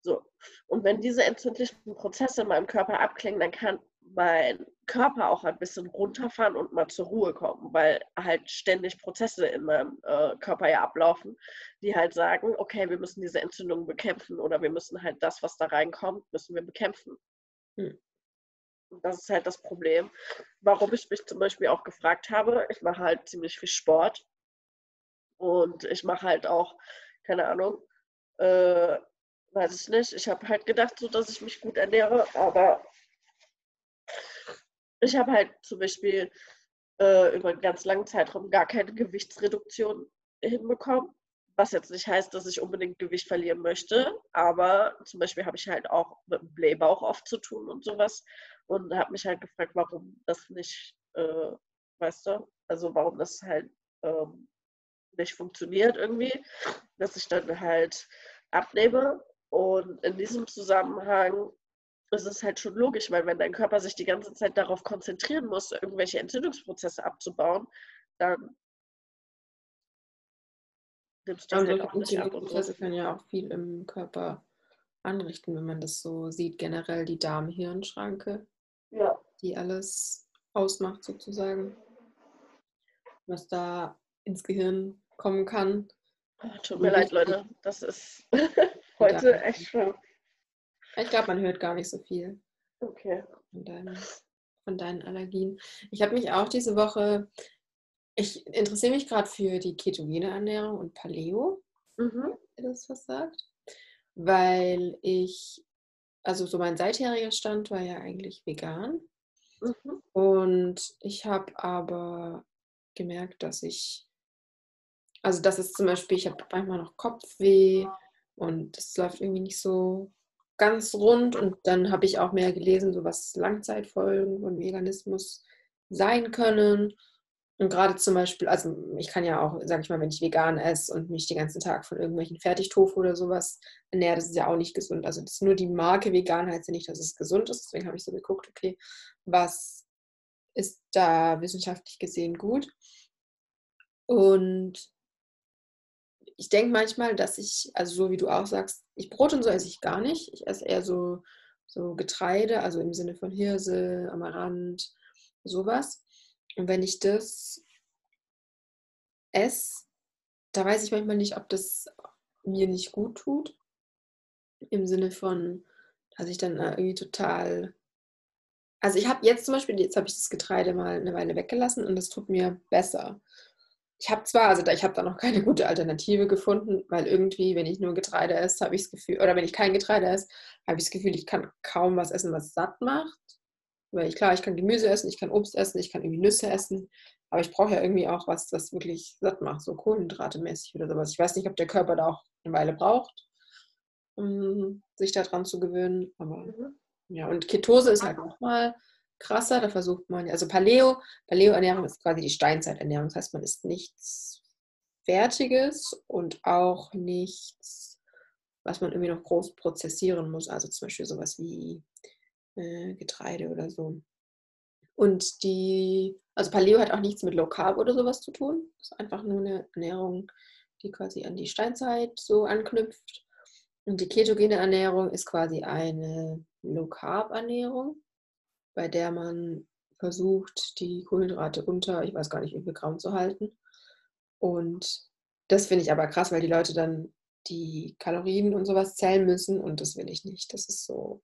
So. Und wenn diese entzündlichen Prozesse in meinem Körper abklingen, dann kann mein Körper auch ein bisschen runterfahren und mal zur Ruhe kommen, weil halt ständig Prozesse in meinem äh, Körper ja ablaufen, die halt sagen, okay, wir müssen diese Entzündung bekämpfen oder wir müssen halt das, was da reinkommt, müssen wir bekämpfen. Hm. Und das ist halt das Problem, warum ich mich zum Beispiel auch gefragt habe, ich mache halt ziemlich viel Sport und ich mache halt auch, keine Ahnung, äh, weiß ich nicht, ich habe halt gedacht, so dass ich mich gut ernähre, aber ich habe halt zum Beispiel äh, über einen ganz langen Zeitraum gar keine Gewichtsreduktion hinbekommen. Was jetzt nicht heißt, dass ich unbedingt Gewicht verlieren möchte, aber zum Beispiel habe ich halt auch mit dem Blähbauch oft zu tun und sowas und habe mich halt gefragt, warum das nicht, äh, weißt du, also warum das halt ähm, nicht funktioniert irgendwie, dass ich dann halt abnehme und in diesem Zusammenhang ist es halt schon logisch, weil wenn dein Körper sich die ganze Zeit darauf konzentrieren muss, irgendwelche Entzündungsprozesse abzubauen, dann nimmst du halt auch nicht ab. Prozesse können ja auch viel im Körper anrichten, wenn man das so sieht. Generell die Darm-Hirn-Schranke, ja. die alles ausmacht sozusagen, was da ins Gehirn kommen kann. Oh, tut mir leid, Leute. Das ist heute echt schlimm. Ich glaube, man hört gar nicht so viel. Okay. Von deinen, von deinen Allergien. Ich habe mich auch diese Woche, ich interessiere mich gerade für die ketogene Ernährung und Paleo, mhm. wenn das was sagt. Weil ich, also so mein seitheriger Stand war ja eigentlich vegan. Mhm. Und ich habe aber gemerkt, dass ich, also das ist zum Beispiel, ich habe manchmal noch Kopfweh und es läuft irgendwie nicht so ganz rund und dann habe ich auch mehr gelesen, so was Langzeitfolgen von Veganismus sein können. Und gerade zum Beispiel, also ich kann ja auch, sag ich mal, wenn ich vegan esse und mich den ganzen Tag von irgendwelchen Fertigtofu oder sowas ernähre, das ist ja auch nicht gesund. Also das ist nur die Marke vegan heißt ja nicht, dass es gesund ist. Deswegen habe ich so geguckt, okay, was ist da wissenschaftlich gesehen gut? Und ich denke manchmal, dass ich, also so wie du auch sagst, ich Brot und so esse ich gar nicht. Ich esse eher so, so Getreide, also im Sinne von Hirse, Amaranth, sowas. Und wenn ich das esse, da weiß ich manchmal nicht, ob das mir nicht gut tut. Im Sinne von, dass ich dann irgendwie total. Also ich habe jetzt zum Beispiel, jetzt habe ich das Getreide mal eine Weile weggelassen und das tut mir besser ich habe zwar, also ich habe da noch keine gute Alternative gefunden, weil irgendwie, wenn ich nur Getreide esse, habe ich das Gefühl, oder wenn ich kein Getreide esse, habe ich das Gefühl, ich kann kaum was essen, was satt macht. Weil ich, klar, ich kann Gemüse essen, ich kann Obst essen, ich kann irgendwie Nüsse essen, aber ich brauche ja irgendwie auch was, was wirklich satt macht, so Kohlenhydrate-mäßig oder sowas. Ich weiß nicht, ob der Körper da auch eine Weile braucht, um sich daran zu gewöhnen, aber mhm. ja, und Ketose ist halt nochmal krasser. Da versucht man, also Paleo, Paleo-Ernährung ist quasi die Steinzeiternährung. Das heißt, man isst nichts Fertiges und auch nichts, was man irgendwie noch groß prozessieren muss. Also zum Beispiel sowas wie äh, Getreide oder so. Und die, also Paleo hat auch nichts mit Low Carb oder sowas zu tun. Das ist einfach nur eine Ernährung, die quasi an die Steinzeit so anknüpft. Und die ketogene Ernährung ist quasi eine Low Carb Ernährung bei der man versucht, die Kohlenhydrate unter, ich weiß gar nicht, wie viel Gramm zu halten. Und das finde ich aber krass, weil die Leute dann die Kalorien und sowas zählen müssen und das will ich nicht. Das ist so,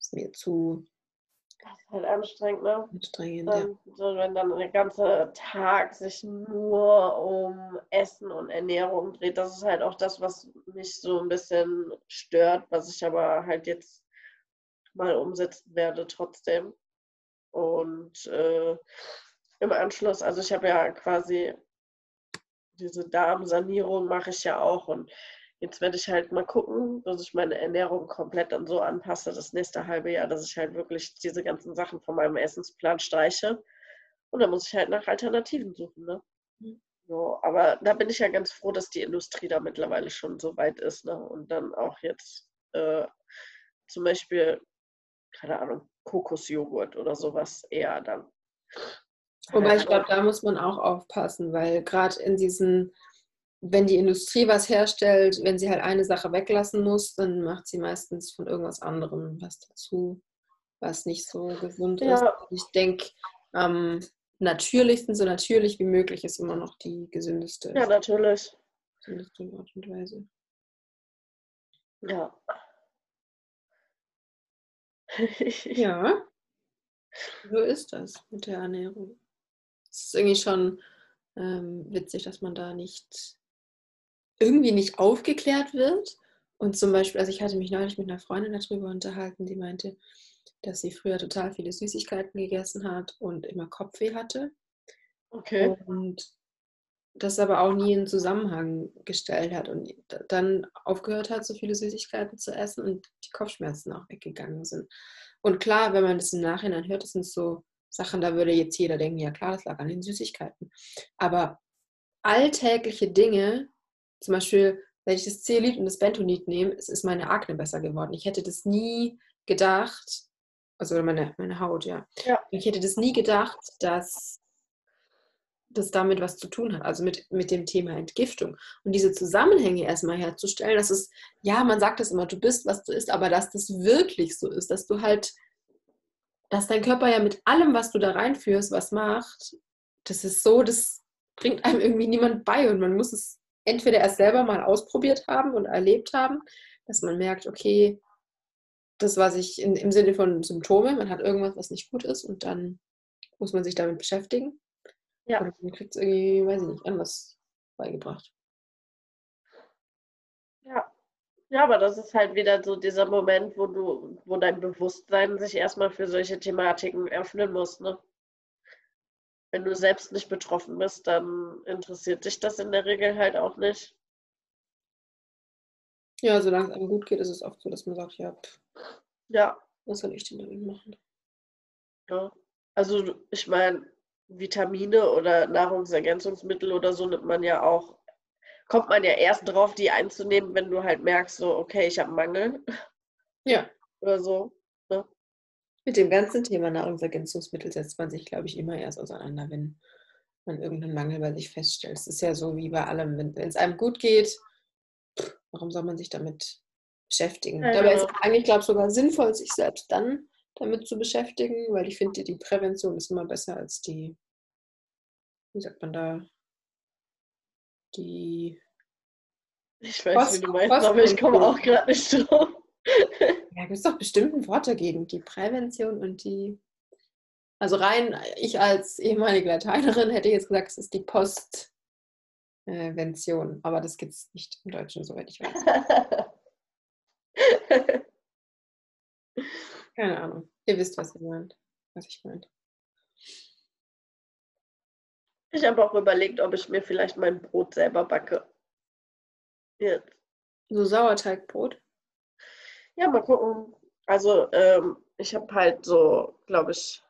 ist mir zu. Das ist halt anstrengend, ne? Anstrengend, dann, ja. So, wenn dann der ganze Tag sich nur um Essen und Ernährung dreht, das ist halt auch das, was mich so ein bisschen stört, was ich aber halt jetzt mal umsetzen werde trotzdem. Und äh, im Anschluss, also ich habe ja quasi diese Darmsanierung mache ich ja auch und jetzt werde ich halt mal gucken, dass ich meine Ernährung komplett dann so anpasse, das nächste halbe Jahr, dass ich halt wirklich diese ganzen Sachen von meinem Essensplan streiche. Und dann muss ich halt nach Alternativen suchen. Ne? Mhm. So, aber da bin ich ja ganz froh, dass die Industrie da mittlerweile schon so weit ist. Ne? Und dann auch jetzt äh, zum Beispiel, keine Ahnung, Kokosjoghurt oder sowas eher dann. Wobei ich glaube, da muss man auch aufpassen, weil gerade in diesen, wenn die Industrie was herstellt, wenn sie halt eine Sache weglassen muss, dann macht sie meistens von irgendwas anderem was dazu, was nicht so gesund Ja. ist. Ich denke, am natürlichsten, so natürlich wie möglich, ist immer noch die gesündeste, Ja, natürlich. gesündeste Art und Weise. Ja. Ja, so ist das mit der Ernährung. Es ist irgendwie schon ähm, witzig, dass man da nicht irgendwie nicht aufgeklärt wird. Und zum Beispiel, also ich hatte mich neulich mit einer Freundin darüber unterhalten, die meinte, dass sie früher total viele Süßigkeiten gegessen hat und immer Kopfweh hatte. Okay. Und das aber auch nie in Zusammenhang gestellt hat und dann aufgehört hat, so viele Süßigkeiten zu essen und die Kopfschmerzen auch weggegangen sind. Und klar, wenn man das im Nachhinein hört, das sind so Sachen, da würde jetzt jeder denken, ja klar, das lag an den Süßigkeiten. Aber alltägliche Dinge, zum Beispiel, wenn ich das Zeolit und das Bentonit nehme, es ist meine Akne besser geworden. Ich hätte das nie gedacht, also meine, meine Haut, ja. Ja. Ich hätte das nie gedacht, dass das damit was zu tun hat, also mit, mit dem Thema Entgiftung. Und diese Zusammenhänge erstmal herzustellen, dass es, ja, man sagt das immer, du bist, was du isst, aber dass das wirklich so ist, dass du halt, dass dein Körper ja mit allem, was du da reinführst, was macht, das ist so, das bringt einem irgendwie niemand bei und man muss es entweder erst selber mal ausprobiert haben und erlebt haben, dass man merkt, okay, das, was ich in, im Sinne von Symptome, man hat irgendwas, was nicht gut ist und dann muss man sich damit beschäftigen. Ja. Oder man kriegt es irgendwie, weiß ich nicht, anders beigebracht. Ja. Ja, aber das ist halt wieder so dieser Moment, wo du, wo dein Bewusstsein sich erstmal für solche Thematiken öffnen muss, ne? Wenn du selbst nicht betroffen bist, dann interessiert dich das in der Regel halt auch nicht. Ja, solange es einem gut geht, ist es oft so, dass man sagt, ja, pff, Ja, was soll ich denn damit machen? ja. Also ich meine, Vitamine oder Nahrungsergänzungsmittel oder so nimmt man ja auch, kommt man ja erst drauf, die einzunehmen, wenn du halt merkst, so, okay, ich habe Mangel Ja, oder so. mit dem ganzen Thema Nahrungsergänzungsmittel setzt man sich, glaube ich, immer erst auseinander, wenn man irgendeinen Mangel bei sich feststellt. Es ist ja so wie bei allem, wenn es einem gut geht, warum soll man sich damit beschäftigen? Ja, Dabei ist genau. es eigentlich, glaube ich, sogar sinnvoll, sich selbst dann damit zu beschäftigen, weil ich finde, die Prävention ist immer besser als die, wie sagt man da, die, Ich weiß, Post- wie du meinst, aber ich komme auch gerade nicht drauf. ja, gibt es doch bestimmt ein Wort dagegen, die Prävention und die, also rein, ich als ehemalige Lateinerin hätte jetzt gesagt, es ist die Postvention, aber das gibt es nicht im Deutschen, soweit ich weiß. Keine Ahnung. Ihr wisst, was ihr meint, was ich meine. Ich habe auch überlegt, ob ich mir vielleicht mein Brot selber backe. Jetzt. So Sauerteigbrot. Ja, mal gucken. Also, ähm, ich habe halt so, glaube ich,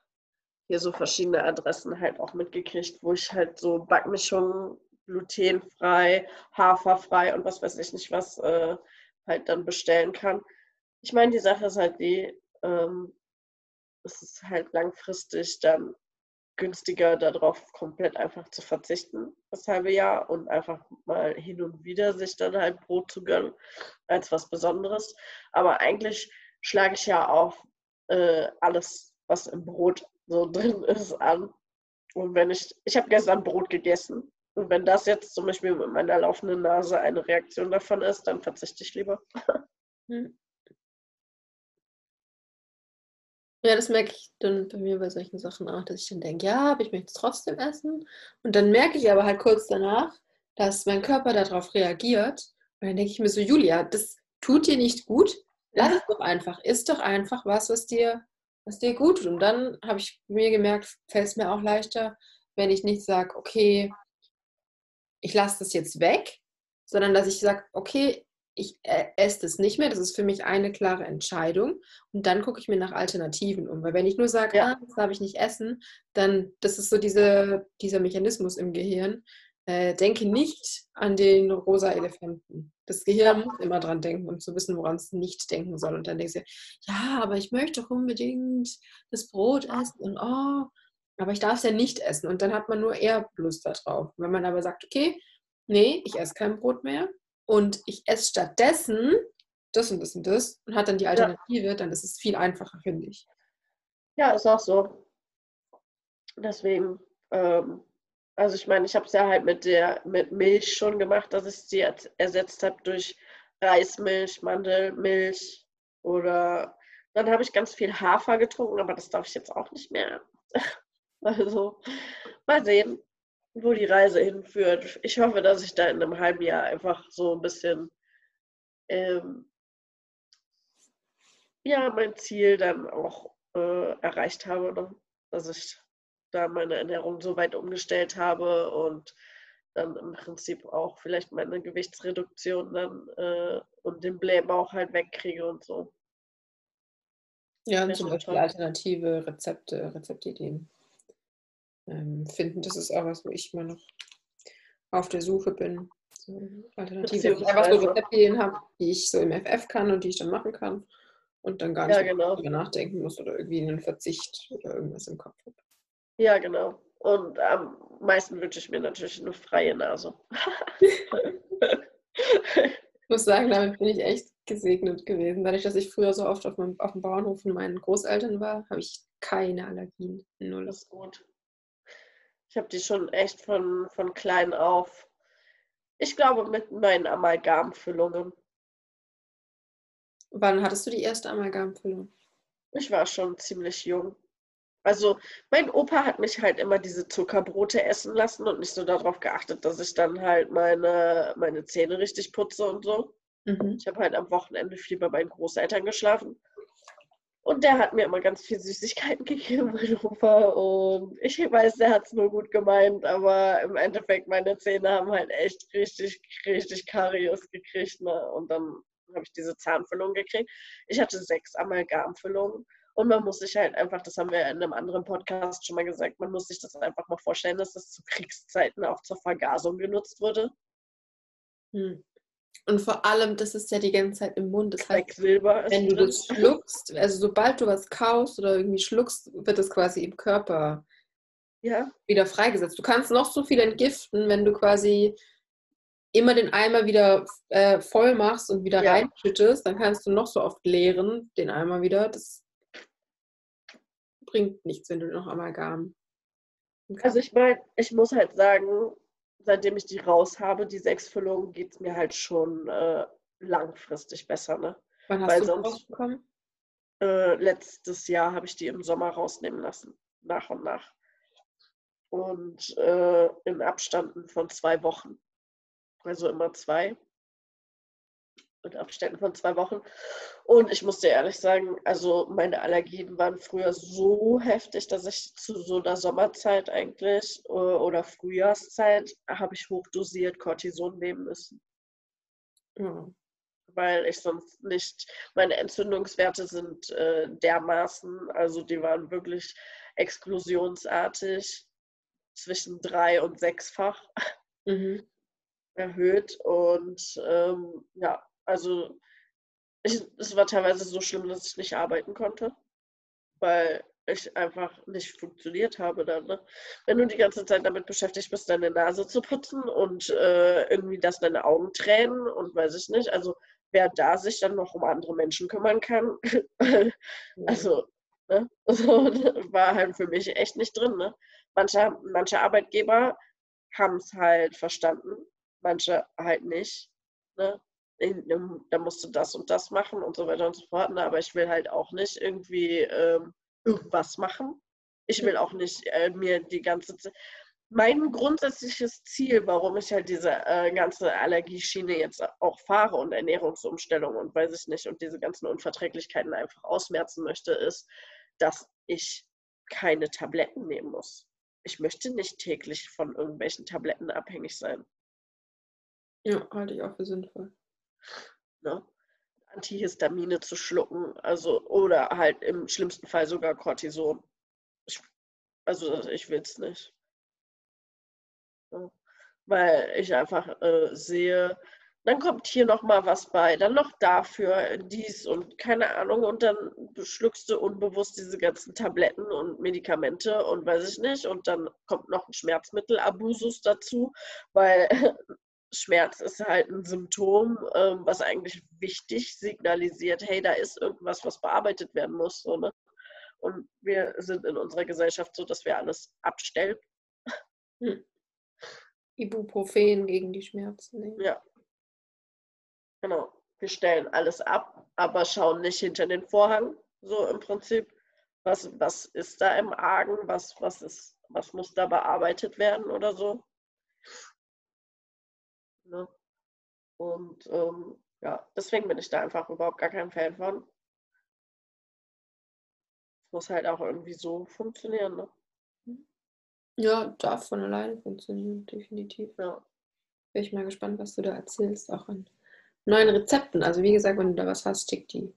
hier so verschiedene Adressen halt auch mitgekriegt, wo ich halt so Backmischungen, glutenfrei, haferfrei und was weiß ich nicht was äh, halt dann bestellen kann. Ich meine, die Sache ist halt die, ähm, es ist halt langfristig dann günstiger darauf komplett einfach zu verzichten, das halbe Jahr und einfach mal hin und wieder sich dann halt Brot zu gönnen, als was Besonderes. Aber eigentlich schlage ich ja auf äh, alles, was im Brot so drin ist, an. Und wenn ich, ich habe gestern Brot gegessen. Und wenn das jetzt zum Beispiel mit meiner laufenden Nase eine Reaktion davon ist, dann verzichte ich lieber. Hm. Ja, das merke ich dann bei mir bei solchen Sachen auch, dass ich dann denke, ja, aber ich möchte es trotzdem essen. Und dann merke ich aber halt kurz danach, dass mein Körper darauf reagiert. Und dann denke ich mir so, Julia, das tut dir nicht gut. Lass es doch einfach. Isst doch einfach was, was dir, was dir gut tut. Und dann habe ich mir gemerkt, fällt es mir auch leichter, wenn ich nicht sage, okay, ich lasse das jetzt weg, sondern dass ich sage, okay, ich äh, esse das nicht mehr. Das ist für mich eine klare Entscheidung. Und dann gucke ich mir nach Alternativen um. Weil wenn ich nur sage, Ja. ah, das darf ich nicht essen, dann, das ist so diese, dieser Mechanismus im Gehirn. Äh, denke nicht an den rosa Elefanten. Das Gehirn muss immer dran denken, um zu wissen, woran es nicht denken soll. Und dann denkst du, ja, aber ich möchte doch unbedingt das Brot essen und oh, aber ich darf es ja nicht essen. Und dann hat man nur eher Lust darauf. Wenn man aber sagt, okay, nee, ich esse kein Brot mehr und ich esse stattdessen das und das und das und hat dann die Alternative, dann ist es viel einfacher, finde ich. Ja, ist auch so. Deswegen, ähm, also ich meine, ich habe es ja halt mit der mit Milch schon gemacht, dass ich sie ersetzt habe durch Reismilch, Mandelmilch oder dann habe ich ganz viel Hafer getrunken, aber das darf ich jetzt auch nicht mehr. Also mal sehen, wo die Reise hinführt. Ich hoffe, dass ich da in einem halben Jahr einfach so ein bisschen ähm, ja, mein Ziel dann auch äh, erreicht habe, ne? dass ich da meine Ernährung so weit umgestellt habe und dann im Prinzip auch vielleicht meine Gewichtsreduktion dann äh, und den Blähbauch halt wegkriege und so. Ja, und zum Beispiel toll. alternative Rezepte, Rezeptideen ähm, finden. Das ist auch was, wo ich immer noch auf der Suche bin. So alternative, ich einfach so Rezeptideen habe, die ich so im FF kann und die ich dann machen kann und dann gar nicht Ja, mehr genau. darüber nachdenken muss oder irgendwie einen Verzicht oder irgendwas im Kopf habe. Ja, genau. Und am meisten wünsche ich mir natürlich eine freie Nase. Ich muss sagen, damit bin ich echt gesegnet gewesen. Dadurch, dass ich früher so oft auf, meinem, auf dem Bauernhof von meinen Großeltern war, habe ich keine Allergien. Null. Das ist gut. Ich habe die schon echt von, von klein auf. Ich glaube, mit meinen Amalgamfüllungen. Wann hattest du die erste Amalgamfüllung? Ich war schon ziemlich jung. Also, mein Opa hat mich halt immer diese Zuckerbrote essen lassen und nicht so darauf geachtet, dass ich dann halt meine, meine Zähne richtig putze und so. Mhm. Ich habe halt am Wochenende viel bei meinen Großeltern geschlafen. Und der hat mir immer ganz viel Süßigkeiten gegeben, mein Opa. Und ich weiß, der hat es nur gut gemeint, aber im Endeffekt, meine Zähne haben halt echt richtig, richtig Karies gekriegt. Ne? Und dann habe ich diese Zahnfüllung gekriegt. Ich hatte sechs Amalgamfüllungen. Und man muss sich halt einfach, das haben wir in einem anderen Podcast schon mal gesagt, man muss sich das einfach mal vorstellen, dass das zu Kriegszeiten auch zur Vergasung genutzt wurde. Hm. Und vor allem, das ist ja die ganze Zeit im Mund. Das heißt, wenn du das schluckst, also sobald du was kaust oder irgendwie schluckst, wird das quasi im Körper Ja, wieder freigesetzt. Du kannst noch so viel entgiften, wenn du quasi immer den Eimer wieder äh, voll machst und wieder Ja. reinschüttest, dann kannst du noch so oft leeren, den Eimer wieder. Das bringt nichts, wenn du noch Amalgam. Also ich meine, ich muss halt sagen, seitdem ich die raus habe, die sechs Füllungen, geht es mir halt schon äh, langfristig besser. Ne? Wann weil hast du sonst- rausbekommen? Äh, letztes Jahr habe ich die im Sommer rausnehmen lassen, nach und nach. Und äh, in Abständen von zwei Wochen. Also immer zwei. In Abständen von zwei Wochen. Und ich muss dir ehrlich sagen, also meine Allergien waren früher so heftig, dass ich zu so einer Sommerzeit eigentlich äh, oder Frühjahrszeit habe ich hochdosiert Cortison nehmen müssen Ja. weil ich sonst nicht, meine Entzündungswerte sind äh, dermaßen, also die waren wirklich explosionsartig zwischen drei und sechsfach Mhm. erhöht und ähm, ja, also ich, es war teilweise so schlimm, dass ich nicht arbeiten konnte, weil ich einfach nicht funktioniert habe dann. Ne? Wenn du die ganze Zeit damit beschäftigt bist, deine Nase zu putzen und äh, irgendwie, dass deine Augen tränen und weiß ich nicht, also wer da sich dann noch um andere Menschen kümmern kann, also ne? so, war halt für mich echt nicht drin. Ne? Manche, manche Arbeitgeber haben es halt verstanden, manche halt nicht. Ne? In, da musst du das und das machen und so weiter und so fort. Ne? Aber ich will halt auch nicht irgendwie ähm, irgendwas machen. Ich will auch nicht äh, mir die ganze Zeit. Mein grundsätzliches Ziel, warum ich halt diese äh, ganze Allergieschiene jetzt auch fahre und Ernährungsumstellung und weiß ich nicht und diese ganzen Unverträglichkeiten einfach ausmerzen möchte, ist, dass ich keine Tabletten nehmen muss. Ich möchte nicht täglich von irgendwelchen Tabletten abhängig sein. ja, halte ich auch für sinnvoll. Ne? Antihistamine zu schlucken, also oder halt im schlimmsten Fall sogar Cortison. Ich, also ich will es nicht. Ja. Weil ich einfach äh, sehe, dann kommt hier noch mal was bei, dann noch dafür dies und keine Ahnung und dann schluckst du unbewusst diese ganzen Tabletten und Medikamente und weiß ich nicht und dann kommt noch ein Schmerzmittel Abusus dazu, weil Schmerz ist halt ein Symptom, ähm, was eigentlich wichtig signalisiert, hey, da ist irgendwas, was bearbeitet werden muss. So, ne? Und wir sind in unserer Gesellschaft so, dass wir alles abstellen. Hm. Ibuprofen gegen die Schmerzen. Nee. Ja. Genau. Wir stellen alles ab, aber schauen nicht hinter den Vorhang. So im Prinzip. Was, was ist da im Argen? Was, was, ist, was muss da bearbeitet werden oder so? Ne? Und ähm, ja, deswegen bin ich da einfach überhaupt gar kein Fan von. Es muss halt auch irgendwie so funktionieren. Ne? Ja, darf von alleine funktionieren, definitiv. Ja. Bin ich mal gespannt, was du da erzählst, auch an neuen Rezepten. Also wie gesagt, wenn du da was hast, schick die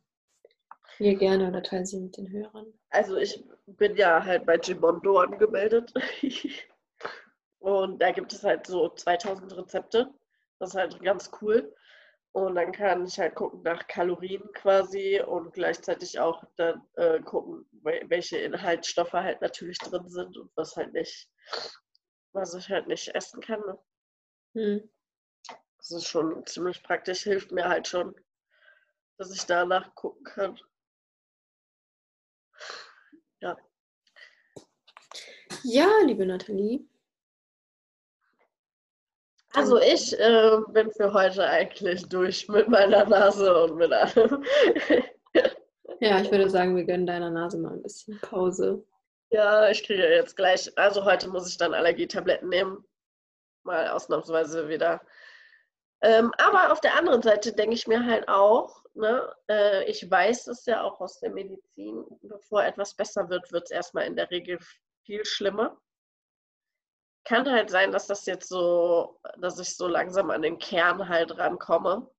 mir gerne oder teile sie mit den Hörern. Also ich bin ja halt bei Gimondo angemeldet. Und da gibt es halt so 2000 Rezepte. Das ist halt ganz cool. Und dann kann ich halt gucken nach Kalorien quasi und gleichzeitig auch dann äh, gucken, welche Inhaltsstoffe halt natürlich drin sind und was halt nicht, was ich halt nicht essen kann. Ne? Hm. Das ist schon ziemlich praktisch, hilft mir halt schon, dass ich danach gucken kann. Ja. Ja, liebe Nathalie, also ich äh, bin für heute eigentlich durch mit meiner Nase und mit allem. ja, ich würde sagen, wir gönnen deiner Nase mal ein bisschen Pause. Ja, ich kriege jetzt gleich, also heute muss ich dann Allergietabletten nehmen. Mal ausnahmsweise wieder. Ähm, aber auf der anderen Seite denke ich mir halt auch, ne, äh, ich weiß es ja auch aus der Medizin, bevor etwas besser wird, wird es erstmal in der Regel viel schlimmer kann halt sein, dass das jetzt so, dass ich so langsam an den Kern halt rankomme.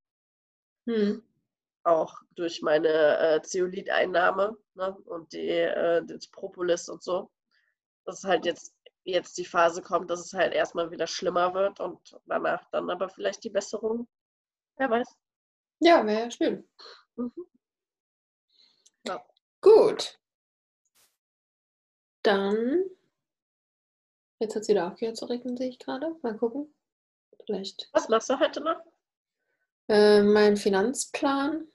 Hm. Auch durch meine äh, Zeoliteinnahme ne? und die, äh, das Propolis und so. Dass halt jetzt, jetzt die Phase kommt, dass es halt erstmal wieder schlimmer wird und danach dann aber vielleicht die Besserung. Wer weiß. Ja, wäre schön. Mhm. Ja. Gut. Dann Jetzt hat sie wieder aufgehört zu regnen, sehe ich gerade. Mal gucken. Vielleicht. Was machst du heute noch? Äh, meinen Finanzplan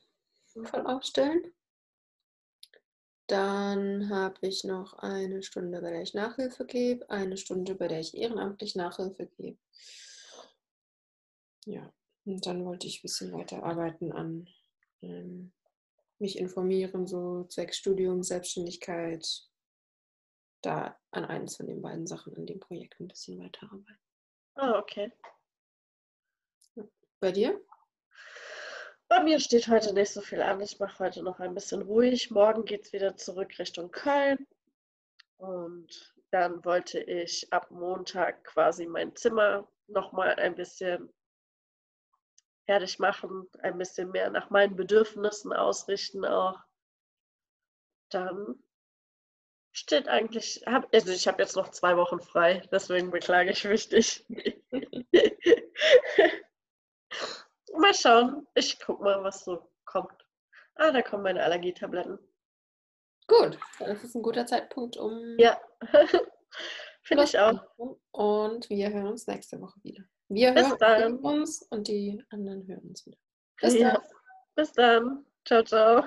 voll aufstellen. Dann habe ich noch eine Stunde, bei der ich Nachhilfe gebe, eine Stunde, bei der ich ehrenamtlich Nachhilfe gebe. Ja, und dann wollte ich ein bisschen weiterarbeiten an ähm, mich informieren, so zwecks Studium, Selbstständigkeit, da an eines von den beiden Sachen an dem Projekt ein bisschen weiterarbeiten. Ah, okay. Bei dir? Bei mir steht heute nicht so viel an. Ich mache heute noch ein bisschen ruhig. Morgen geht es wieder zurück Richtung Köln. Und dann wollte ich ab Montag quasi mein Zimmer nochmal ein bisschen fertig machen, ein bisschen mehr nach meinen Bedürfnissen ausrichten auch. Dann steht eigentlich, hab, also ich habe jetzt noch zwei Wochen frei, deswegen beklage ich mich nicht. mal schauen. Ich guck mal, was so kommt. Ah, da kommen meine Allergietabletten. Gut, das ist ein guter Zeitpunkt, um. Ja, finde ich auch. Und wir hören uns nächste Woche wieder. Wir Bis hören dann. uns und die anderen hören uns wieder. Bis ja. dann. Bis dann. Ciao, ciao.